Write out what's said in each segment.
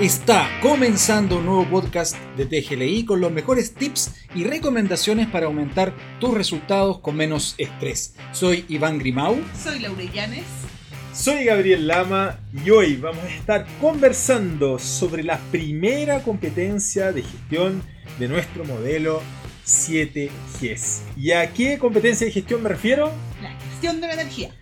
Está comenzando un nuevo podcast de TGLI con los mejores tips y recomendaciones para aumentar tus resultados con menos estrés. Soy Iván Grimau. Soy Laura Llanes. Soy Gabriel Lama y hoy vamos a estar conversando sobre la primera competencia de gestión de nuestro modelo 7Gs. ¿Y a qué competencia de gestión me refiero? La gestión de la energía.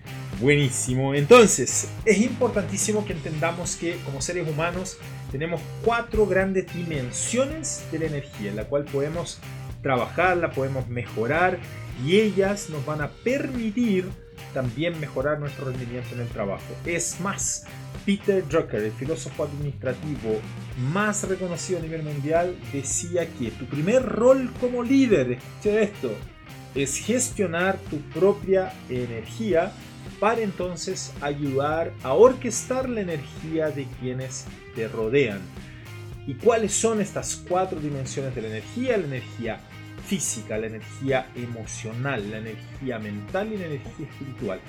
Buenísimo. Entonces, es importantísimo que entendamos que como seres humanos tenemos cuatro grandes dimensiones de la energía, en la cual podemos trabajarla, podemos mejorar y ellas nos van a permitir también mejorar nuestro rendimiento en el trabajo. Es más, Peter Drucker, el filósofo administrativo más reconocido a nivel mundial, decía que tu primer rol como líder, escucha esto, es gestionar tu propia energía para entonces ayudar a orquestar la energía de quienes te rodean. ¿Y cuáles son estas cuatro dimensiones de la energía? La energía física, la energía emocional, la energía mental y la energía espiritual.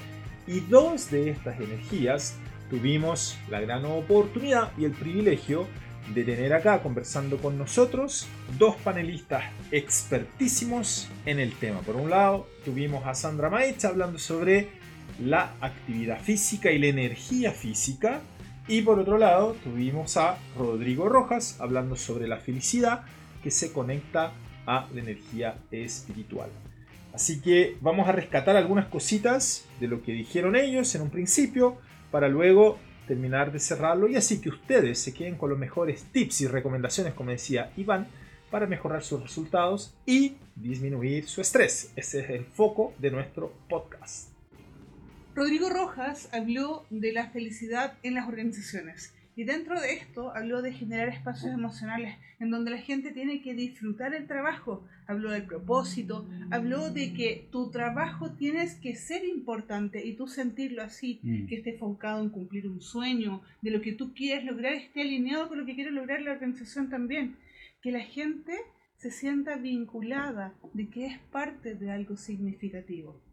Y dos de estas energías tuvimos la gran oportunidad y el privilegio de tener acá conversando con nosotros dos panelistas expertísimos en el tema. Por un lado, tuvimos a Sandra Maech hablando sobre la actividad física y la energía física. Y por otro lado, tuvimos a Rodrigo Rojas hablando sobre la felicidad que se conecta a la energía espiritual. Así que vamos a rescatar algunas cositas de lo que dijeron ellos en un principio para luego terminar de cerrarlo y así que ustedes se queden con los mejores tips y recomendaciones, como decía Iván, para mejorar sus resultados y disminuir su estrés. Ese es el foco de nuestro podcast. Rodrigo Rojas habló de la felicidad en las organizaciones y dentro de esto habló de generar espacios emocionales en donde la gente tiene que disfrutar el trabajo. Habló del propósito, habló de que tu trabajo tienes que ser importante y tú sentirlo así, mm. que esté enfocado en cumplir un sueño, de lo que tú quieres lograr esté alineado con lo que quiere lograr la organización también. Que la gente se sienta vinculada de que es parte de algo significativo.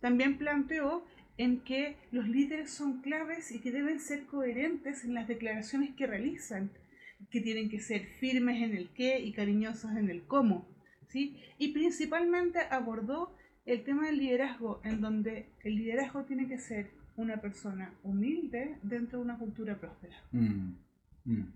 También planteó en que los líderes son claves y que deben ser coherentes en las declaraciones que realizan, que tienen que ser firmes en el qué y cariñosos en el cómo. ¿sí? Y principalmente abordó el tema del liderazgo, en donde el liderazgo tiene que ser una persona humilde dentro de una cultura próspera. Mm, mm.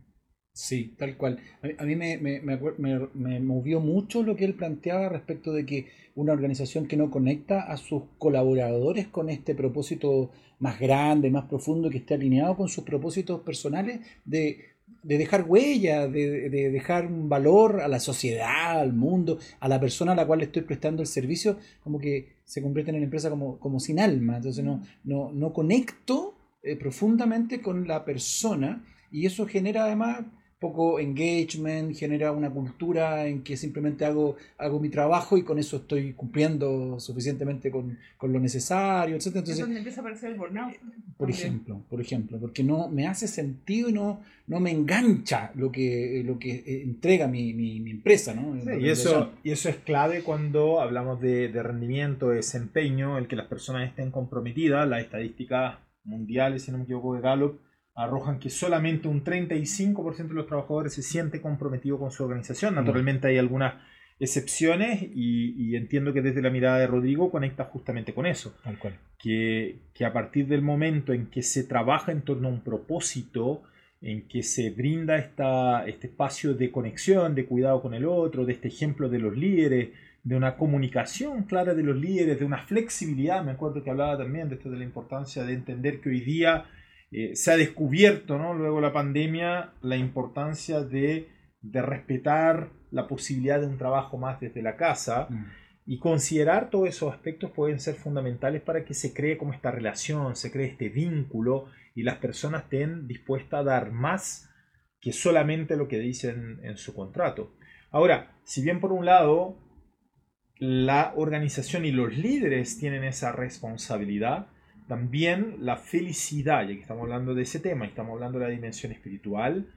Sí, tal cual. A mí, me, me, me, movió mucho lo que él planteaba respecto de que una organización que no conecta a sus colaboradores con este propósito más grande, más profundo, que esté alineado con sus propósitos personales de, dejar huella, de, dejar un valor a la sociedad, al mundo, a la persona a la cual le estoy prestando el servicio, como que se convierte en una empresa como, como sin alma. Entonces no, no, no conecto eh, profundamente con la persona y eso genera además poco engagement, genera una cultura en que simplemente hago, hago mi trabajo y con eso estoy cumpliendo suficientemente con, lo necesario, etc. Entonces, es donde empieza a aparecer el burnout. Por ejemplo, por ejemplo, porque no me hace sentido y no, no me engancha lo que, lo que eh, entrega mi, mi, empresa. ¿no? y, eso, y eso es clave cuando hablamos de, de rendimiento, de desempeño, el que las personas estén comprometidas, las estadísticas mundiales, si no me equivoco, de Gallup, arrojan que solamente un 35% de los trabajadores se siente comprometido con su organización. Naturalmente hay algunas excepciones y, entiendo que desde la mirada de Rodrigo conecta justamente con eso. Tal cual. Que, que, a partir del momento en que se trabaja en torno a un propósito, en que se brinda esta, este espacio de conexión, de cuidado con el otro, de este ejemplo de los líderes, de una comunicación clara de los líderes, de una flexibilidad, me acuerdo que hablaba también de esto de la importancia de entender que hoy día eh, se ha descubierto, ¿no? luego de la pandemia, la importancia de, respetar la posibilidad de un trabajo más desde la casa mm. y considerar todos esos aspectos pueden ser fundamentales para que se cree como esta relación, se cree este vínculo y las personas estén dispuestas a dar más que solamente lo que dicen en su contrato. Ahora, si bien por un lado la organización y los líderes tienen esa responsabilidad, también la felicidad, ya que estamos hablando de ese tema estamos hablando de la dimensión espiritual,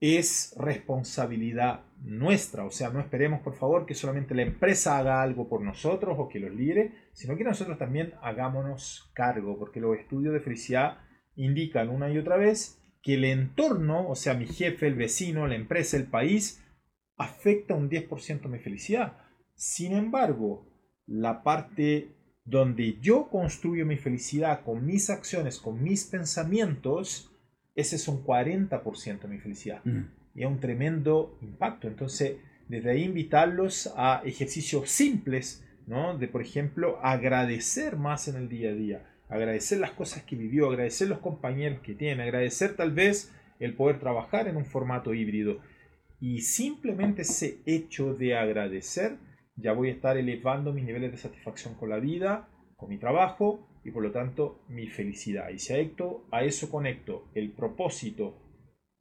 es responsabilidad nuestra. O sea, no esperemos, por favor, que solamente la empresa haga algo por nosotros o que los líderes, sino que nosotros también hagámonos cargo, porque los estudios de felicidad indican una y otra vez que el entorno, o sea, mi jefe, el vecino, la empresa, el país, afecta un 10% mi felicidad. Sin embargo, la parte donde yo construyo mi felicidad con mis acciones, con mis pensamientos, ese es un 40% de mi felicidad. Mm. Y es un tremendo impacto. Entonces, desde ahí invitarlos a ejercicios simples, ¿no? De, por ejemplo, agradecer más en el día a día, agradecer las cosas que vivió, agradecer los compañeros que tiene, agradecer tal vez el poder trabajar en un formato híbrido. Y simplemente ese hecho de agradecer, ya voy a estar elevando mis niveles de satisfacción con la vida, con mi trabajo y por lo tanto mi felicidad. Y si a, a eso conecto el propósito,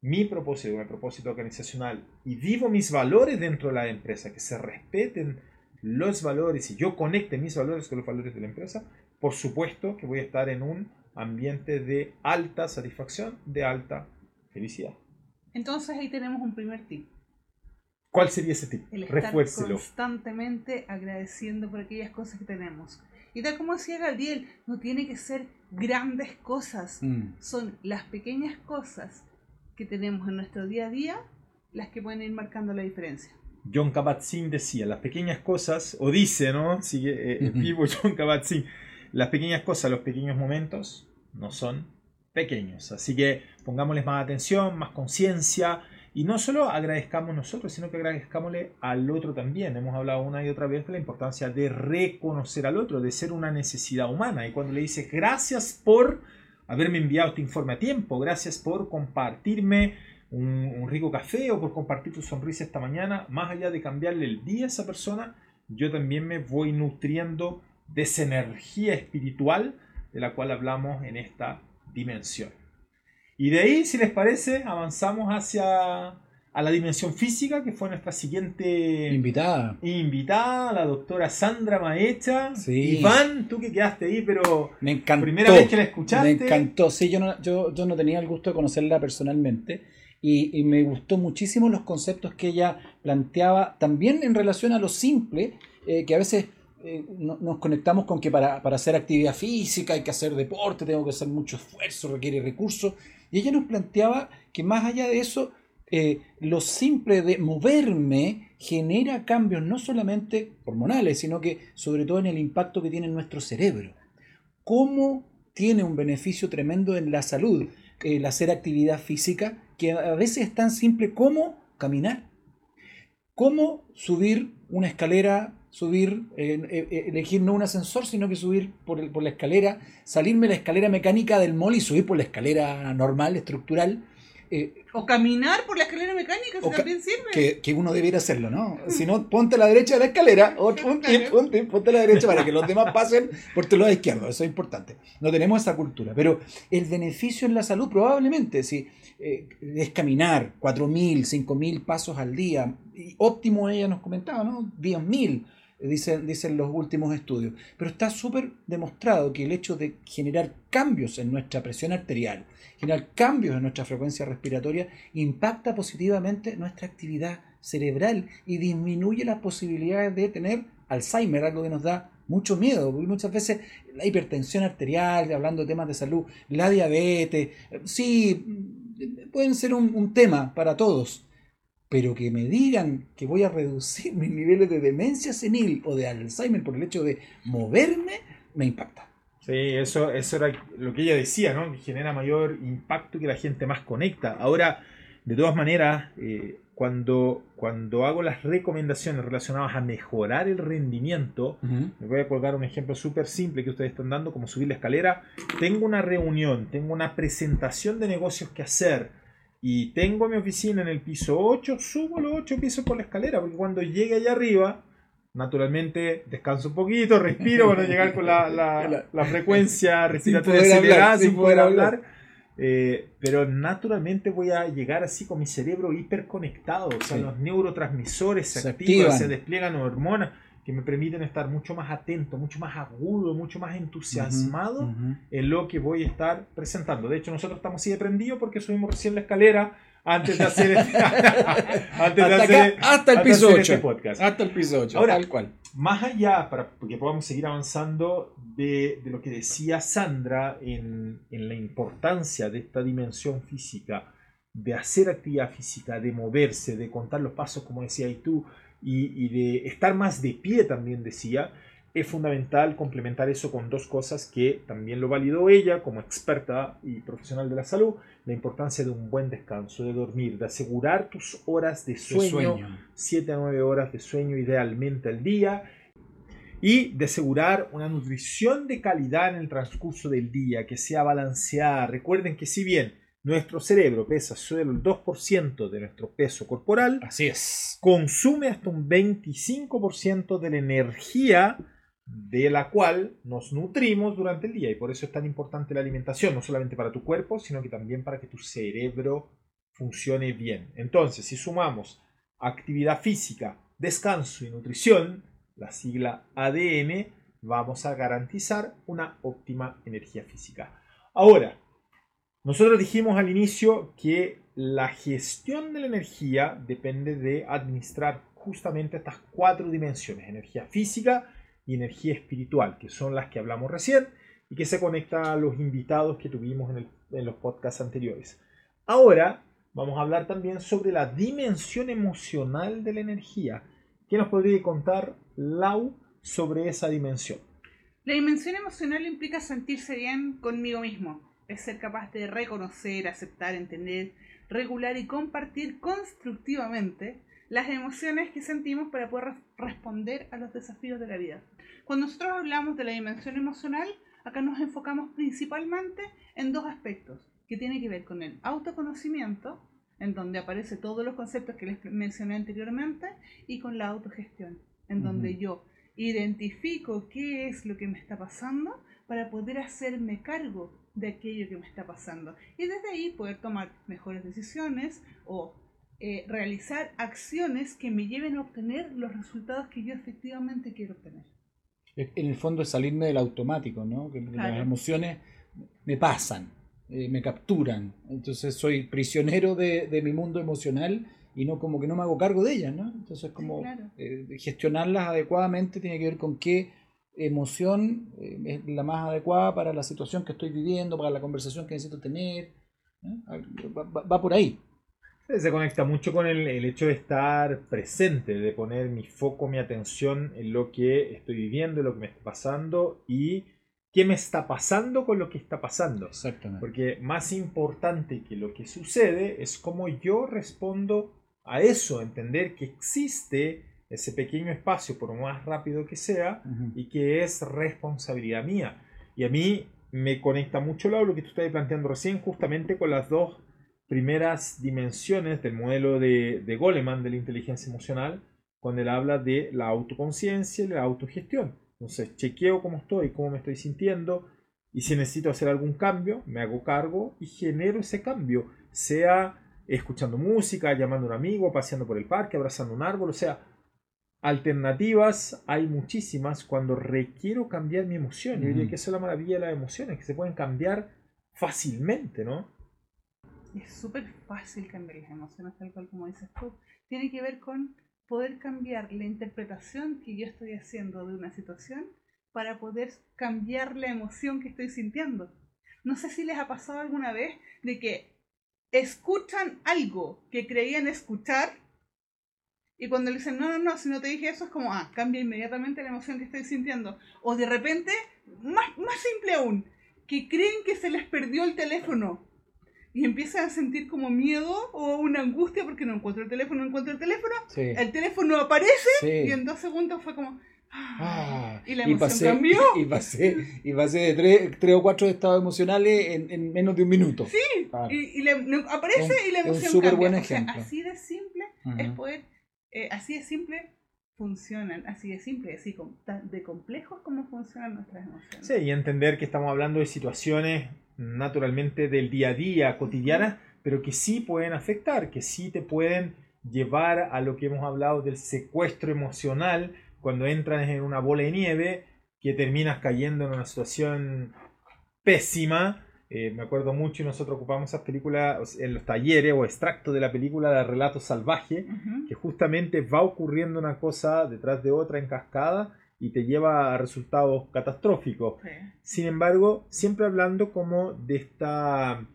mi propósito, mi propósito organizacional y vivo mis valores dentro de la empresa, que se respeten los valores y yo conecte mis valores con los valores de la empresa, por supuesto que voy a estar en un ambiente de alta satisfacción, de alta felicidad. Entonces ahí tenemos un primer tip. ¿Cuál sería ese tip? El estar constantemente agradeciendo por aquellas cosas que tenemos. Y tal como decía Gabriel, no tiene que ser grandes cosas. Mm. Son las pequeñas cosas que tenemos en nuestro día a día las que pueden ir marcando la diferencia. John Kabat-Zinn decía, las pequeñas cosas, o dice, ¿no? Sigue eh, vivo John Kabat-Zinn, las pequeñas cosas, los pequeños momentos no son pequeños. Así que pongámosles más atención, más conciencia y no solo agradezcamos nosotros, sino que agradezcámosle al otro también. Hemos hablado una y otra vez de la importancia de reconocer al otro, de ser una necesidad humana. Y cuando le dices gracias por haberme enviado este informe a tiempo, gracias por compartirme un, rico café o por compartir tu sonrisa esta mañana, más allá de cambiarle el día a esa persona, yo también me voy nutriendo de esa energía espiritual de la cual hablamos en esta dimensión. Y de ahí, si les parece, avanzamos hacia a la dimensión física, que fue nuestra siguiente invitada. Invitada, la doctora Sandra Maecha. Sí. Iván, tú que quedaste ahí, pero me encantó. Primera vez que la escuchaste. Me encantó, sí, yo no, yo, yo no tenía el gusto de conocerla personalmente. Y, me gustó muchísimo los conceptos que ella planteaba, también en relación a lo simple, eh, que a veces eh, nos conectamos con que para, para, hacer actividad física hay que hacer deporte, tengo que hacer mucho esfuerzo, requiere recursos. Y ella nos planteaba que más allá de eso, eh, lo simple de moverme genera cambios no solamente hormonales, sino que sobre todo en el impacto que tiene en nuestro cerebro. ¿Cómo tiene un beneficio tremendo en la salud el hacer actividad física que a veces es tan simple como caminar? ¿Cómo subir una escalera subir, eh, eh, elegir no un ascensor, sino que subir por, por, la escalera, salirme la escalera mecánica del mall y subir por la escalera normal, estructural. Eh, o caminar por la escalera mecánica, si también sirve. Que, uno debiera hacerlo, ¿no? Si no, ponte a la derecha de la escalera, o ponte, ponte, ponte a la derecha para que los demás pasen por tu lado izquierdo, eso es importante. No tenemos esa cultura, pero el beneficio en la salud probablemente, si es caminar 4.000, 5.000 pasos al día, y óptimo ella nos comentaba, ¿no? 10.000 dicen, dicen los últimos estudios. Pero está súper demostrado que el hecho de generar cambios en nuestra presión arterial, generar cambios en nuestra frecuencia respiratoria, impacta positivamente nuestra actividad cerebral y disminuye las posibilidades de tener Alzheimer, algo que nos da mucho miedo, porque muchas veces la hipertensión arterial, hablando de temas de salud, la diabetes, sí, pueden ser un tema para todos, pero que me digan que voy a reducir mis niveles de demencia senil o de Alzheimer por el hecho de moverme, me impacta. Sí, eso, eso era lo que ella decía, ¿no? Que genera mayor impacto y que la gente más conecta. Ahora, de todas maneras, eh, cuando, cuando hago las recomendaciones relacionadas a mejorar el rendimiento, me voy a colgar un ejemplo súper simple que ustedes están dando, como subir la escalera. Tengo una reunión, tengo una presentación de negocios que hacer y tengo mi oficina en el piso 8, subo los 8 pisos por la escalera, porque cuando llegue allá arriba, naturalmente descanso un poquito, respiro para llegar con la, la, frecuencia respiratoria acelerada sin poder hablar. Eh, pero naturalmente voy a llegar así con mi cerebro hiperconectado, o sea, los neurotransmisores se, activan, se despliegan hormonas que me permiten estar mucho más atento, mucho más agudo, mucho más entusiasmado en lo que voy a estar presentando. De hecho, nosotros estamos así de prendidos porque subimos recién la escalera antes de hacer este, antes de Hasta, hacer, acá, hasta el piso hacer 8. este podcast. Hasta el piso 8, Ahora, tal cual. Más allá, para que podamos seguir avanzando, de, de lo que decía Sandra en, en, la importancia de esta dimensión física, de hacer actividad física, de moverse, de contar los pasos, como decía y tú, y, y de estar más de pie también decía, es fundamental complementar eso con dos cosas que también lo validó ella como experta y profesional de la salud, la importancia de un buen descanso, de dormir, de asegurar tus horas de sueño, sueño. 7 a 9 horas de sueño idealmente al día y de asegurar una nutrición de calidad en el transcurso del día, que sea balanceada. Recuerden que si bien nuestro cerebro pesa solo el 2% de nuestro peso corporal, Así es. consume hasta un 25% de la energía de la cual nos nutrimos durante el día y por eso es tan importante la alimentación, no solamente para tu cuerpo, sino que también para que tu cerebro funcione bien. Entonces, si sumamos actividad física, descanso y nutrición, la sigla ADN, vamos a garantizar una óptima energía física. Ahora, nosotros dijimos al inicio que la gestión de la energía depende de administrar justamente estas cuatro dimensiones, energía física, y energía espiritual, que son las que hablamos recién y que se conecta a los invitados que tuvimos en, el, en, los podcasts anteriores. Ahora vamos a hablar también sobre la dimensión emocional de la energía. ¿Qué nos podría contar Lau sobre esa dimensión? La dimensión emocional implica sentirse bien conmigo mismo, es ser capaz de reconocer, aceptar, entender, regular y compartir constructivamente las emociones que sentimos para poder responder a los desafíos de la vida. Cuando nosotros hablamos de la dimensión emocional, acá nos enfocamos principalmente en dos aspectos, que tiene que ver con el autoconocimiento, en donde aparecen todos los conceptos que les mencioné anteriormente, y con la autogestión, en donde uh -huh. yo identifico qué es lo que me está pasando para poder hacerme cargo de aquello que me está pasando. Y desde ahí poder tomar mejores decisiones o eh, realizar acciones que me lleven a obtener los resultados que yo efectivamente quiero obtener. En el fondo es salirme del automático, ¿no? Que claro. las emociones me pasan, eh, me capturan. Entonces soy prisionero de, de, mi mundo emocional y no como que no me hago cargo de ellas, ¿no? Entonces como sí, claro. eh, gestionarlas adecuadamente tiene que ver con qué emoción eh, es la más adecuada para la situación que estoy viviendo, para la conversación que necesito tener. Va, va, va por ahí. Se conecta mucho con el, el, hecho de estar presente, de poner mi foco, mi atención en lo que estoy viviendo, en lo que me está pasando y qué me está pasando con lo que está pasando. Exactamente. Porque más importante que lo que sucede es cómo yo respondo a eso, entender que existe ese pequeño espacio, por más rápido que sea, uh -huh. y que es responsabilidad mía. Y a mí me conecta mucho lo que tú estás planteando recién, justamente con las dos primeras dimensiones del modelo de, de Goleman de la inteligencia emocional, cuando él habla de la autoconciencia y la autogestión. Entonces, chequeo cómo estoy, cómo me estoy sintiendo, y si necesito hacer algún cambio, me hago cargo y genero ese cambio, sea escuchando música, llamando a un amigo, paseando por el parque, abrazando un árbol, o sea, alternativas hay muchísimas cuando requiero cambiar mi emoción. Yo diría que eso es la maravilla de las emociones, que se pueden cambiar fácilmente, ¿no? es súper fácil cambiar las emociones, tal cual como dices tú. Tiene que ver con poder cambiar la interpretación que yo estoy haciendo de una situación para poder cambiar la emoción que estoy sintiendo. No sé si les ha pasado alguna vez de que escuchan algo que creían escuchar y cuando le dicen, no, no, no, si no te dije eso, es como, ah, cambia inmediatamente la emoción que estoy sintiendo. O de repente, más, más simple aún, que creen que se les perdió el teléfono y empiezan a sentir como miedo o una angustia porque no encuentro el teléfono, no encuentro el teléfono, Sí. el teléfono aparece Sí. y en dos segundos fue como... ah, Ah, y la y emoción pasé, cambió. y pasé, y pasé de tres, tres o cuatro estados emocionales en, en menos de un minuto. Sí, Claro. y, y la- aparece Es- y la es un emoción súper cambia. buen O sea, ejemplo. así de simple Ujú. es poder, eh, así de simple funcionan, así de simple, así de complejos como funcionan nuestras emociones. Sí, y entender que estamos hablando de situaciones naturalmente del día a día, cotidianas, pero que sí pueden afectar, que sí te pueden llevar a lo que hemos hablado del secuestro emocional, cuando entras en una bola de nieve, que terminas cayendo en una situación pésima eh, me acuerdo mucho y nosotros ocupamos esas películas en los talleres o extractos de la película de Relato Salvaje, que justamente va ocurriendo una cosa detrás de otra en cascada y te lleva a resultados catastróficos. Sí. Sin embargo, siempre hablando como de esta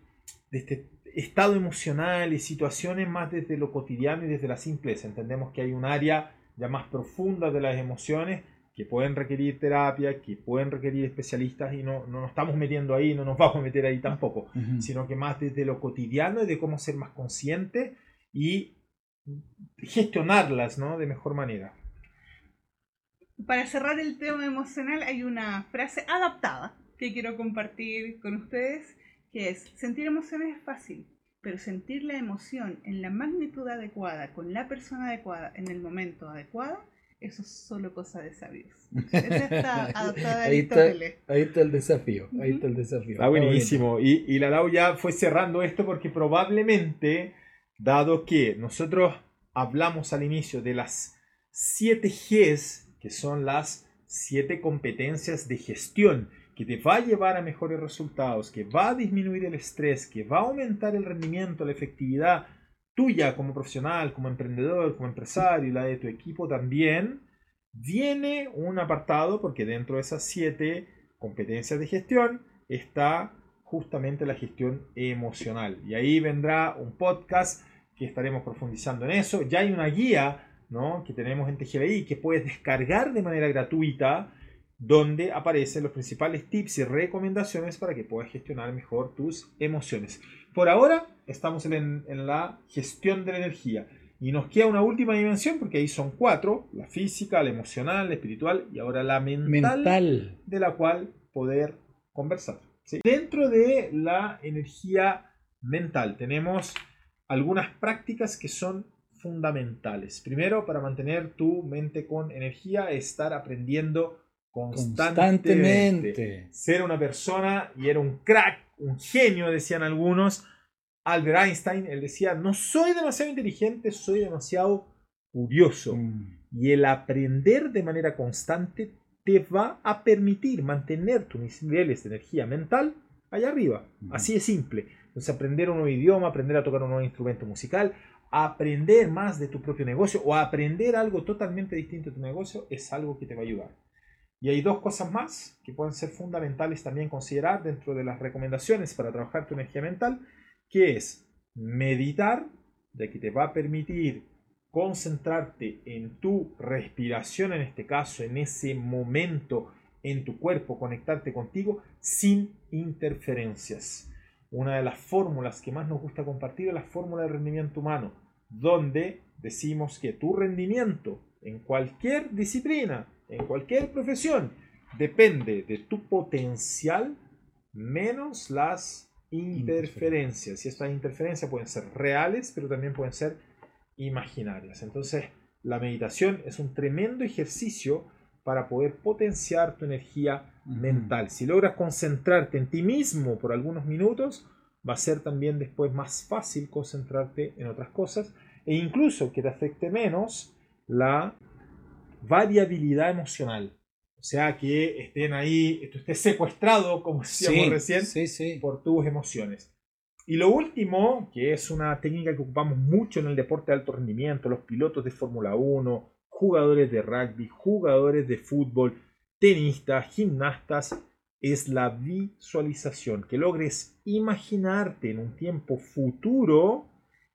de este estado emocional y situaciones más desde lo cotidiano y desde la simpleza. Entendemos que hay un área ya más profunda de las emociones que pueden requerir terapia, que pueden requerir especialistas y no, no nos estamos metiendo ahí, no nos vamos a meter ahí tampoco, Ujú. sino que más desde lo cotidiano y de cómo ser más consciente y gestionarlas ¿no? de mejor manera. Para cerrar el tema emocional hay una frase adaptada que quiero compartir con ustedes, que es, sentir emociones es fácil, pero sentir la emoción en la magnitud adecuada, con la persona adecuada, en el momento adecuado, eso es solo cosa de sabios. Esa está adaptada Ahí está, ahí está el desafío. Ahí está el desafío. Está buenísimo. Y, y la Lau ya fue cerrando esto porque probablemente, dado que nosotros hablamos al inicio de las 7 Gs, que son las 7 competencias de gestión, que te va a llevar a mejores resultados, que va a disminuir el estrés, que va a aumentar el rendimiento, la efectividad tuya como profesional, como emprendedor, como empresario y la de tu equipo también, viene un apartado porque dentro de esas 7 competencias de gestión está justamente la gestión emocional. Y ahí vendrá un podcast que estaremos profundizando en eso. Ya hay una guía ¿no? que tenemos en TGLI que puedes descargar de manera gratuita donde aparecen los principales tips y recomendaciones para que puedas gestionar mejor tus emociones. Por ahora estamos en, en la gestión de la energía y nos queda una última dimensión porque ahí son cuatro, la física, la emocional, la espiritual y ahora la Mental. de la cual poder conversar. ¿sí? Dentro de la energía mental tenemos algunas prácticas que son fundamentales. Primero, para mantener tu mente con energía, estar aprendiendo constantemente. Constantemente. Ser una persona y era un crack, un genio, decían algunos. Albert Einstein, él decía, no soy demasiado inteligente, soy demasiado curioso. Mm. Y el aprender de manera constante te va a permitir mantener tus niveles de energía mental allá arriba. Ujú. Así de simple. Entonces aprender un nuevo idioma, aprender a tocar un nuevo instrumento musical, aprender más de tu propio negocio o aprender algo totalmente distinto de tu negocio es algo que te va a ayudar. Y hay dos cosas más que pueden ser fundamentales también considerar dentro de las recomendaciones para trabajar tu energía mental, que es meditar, de que te va a permitir concentrarte en tu respiración, en este caso, en ese momento en tu cuerpo, conectarte contigo sin interferencias. Una de las fórmulas que más nos gusta compartir es la fórmula de rendimiento humano, donde decimos que tu rendimiento en cualquier disciplina, en cualquier profesión, depende de tu potencial menos las interferencias. Y estas interferencias pueden ser reales, pero también pueden ser imaginarias. Entonces, la meditación es un tremendo ejercicio para poder potenciar tu energía mental. Si logras concentrarte en ti mismo por algunos minutos, va a ser también después más fácil concentrarte en otras cosas e incluso que te afecte menos la variabilidad emocional. O sea, que estén ahí, tú estés secuestrado, como decíamos Sí, recién, sí, sí. por tus emociones. Y lo último, que es una técnica que ocupamos mucho en el deporte de alto rendimiento, los pilotos de Fórmula 1, jugadores de rugby, jugadores de fútbol, tenistas, gimnastas, es la visualización, que logres imaginarte en un tiempo futuro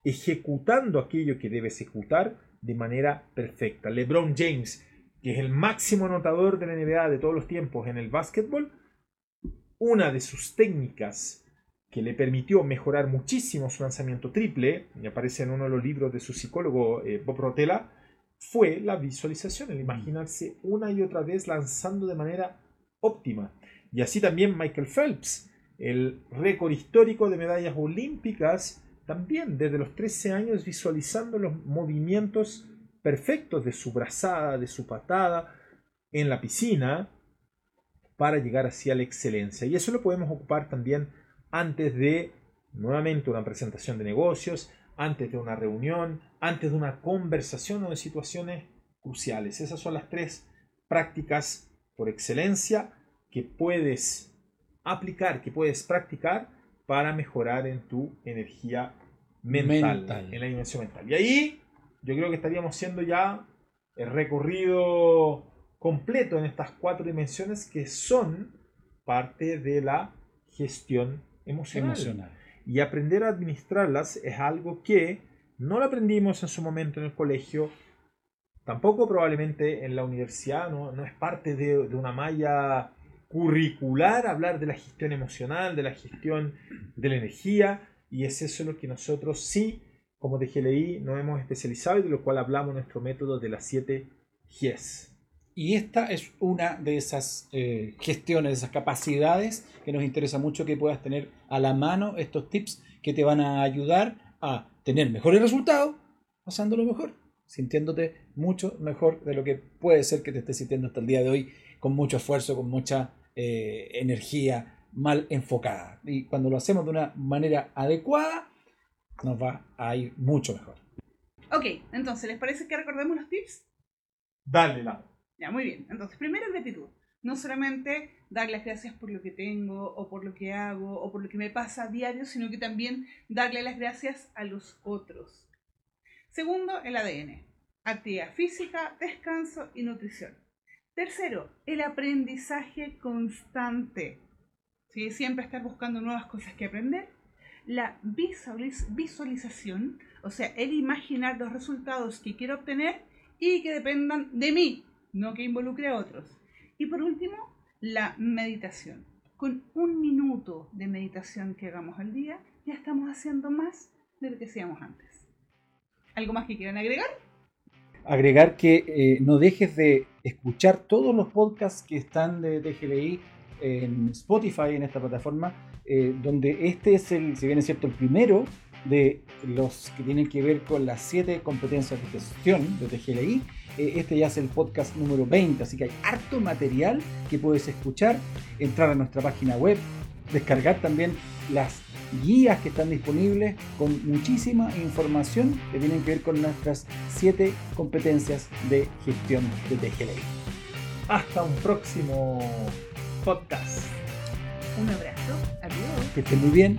ejecutando aquello que debes ejecutar de manera perfecta. LeBron James, que es el máximo anotador de la NBA de todos los tiempos en el básquetbol, una de sus técnicas que le permitió mejorar muchísimo su lanzamiento triple, y aparece en uno de los libros de su psicólogo eh, Bob Rotella, fue la visualización, el imaginarse una y otra vez lanzando de manera óptima. Y así también Michael Phelps, el récord histórico de medallas olímpicas, también desde los 13 años visualizando los movimientos perfectos de su brazada, de su patada en la piscina para llegar hacia la excelencia. Y eso lo podemos ocupar también antes de, nuevamente, una presentación de negocios, antes de una reunión, antes de una conversación o de situaciones cruciales. Esas son las tres prácticas por excelencia que puedes aplicar, que puedes practicar para mejorar en tu energía mental, Mental. en la dimensión mental. Y ahí yo creo que estaríamos siendo ya el recorrido completo en estas cuatro dimensiones que son parte de la gestión emocional. Emocional. Y aprender a administrarlas es algo que no lo aprendimos en su momento en el colegio, tampoco probablemente en la universidad, no, no es parte de, de una malla curricular hablar de la gestión emocional, de la gestión de la energía, y es eso lo que nosotros sí, como de GLI, nos hemos especializado y de lo cual hablamos nuestro método de las 7 Gs. Y esta es una de esas eh, gestiones, de esas capacidades que nos interesa mucho que puedas tener a la mano estos tips que te van a ayudar a tener mejores resultados, pasándolo mejor, sintiéndote mucho mejor de lo que puede ser que te estés sintiendo hasta el día de hoy, con mucho esfuerzo, con mucha eh, energía mal enfocada. Y cuando lo hacemos de una manera adecuada, nos va a ir mucho mejor. Ok, entonces, ¿les parece que recordemos los tips? Dale, la. Ya, muy bien. Entonces, primero gratitud. No solamente dar las gracias por lo que tengo, o por lo que hago, o por lo que me pasa a diario, sino que también darle las gracias a los otros. Segundo, el ADN. Actividad física, descanso y nutrición. Tercero, el aprendizaje constante. ¿Sí? Siempre estar buscando nuevas cosas que aprender. La visualiz- visualización, o sea, el imaginar los resultados que quiero obtener y que dependan de mí, no que involucre a otros. Y por último, la meditación. Con un minuto de meditación que hagamos al día, ya estamos haciendo más de lo que hacíamos antes. ¿Algo más que quieran agregar? Agregar que eh, no dejes de escuchar todos los podcasts que están de TGLI en Spotify, en esta plataforma, eh, donde este es el, si bien es cierto, el primero de los que tienen que ver con las siete competencias de gestión de TGLI. Eh, este ya es el podcast número 20, así que hay harto material que puedes escuchar, entrar a nuestra página web, descargar también las guías que están disponibles con muchísima información que tienen que ver con nuestras siete competencias de gestión de TGLI. Hasta un próximo podcast. Un abrazo. Adiós. Que estén muy bien.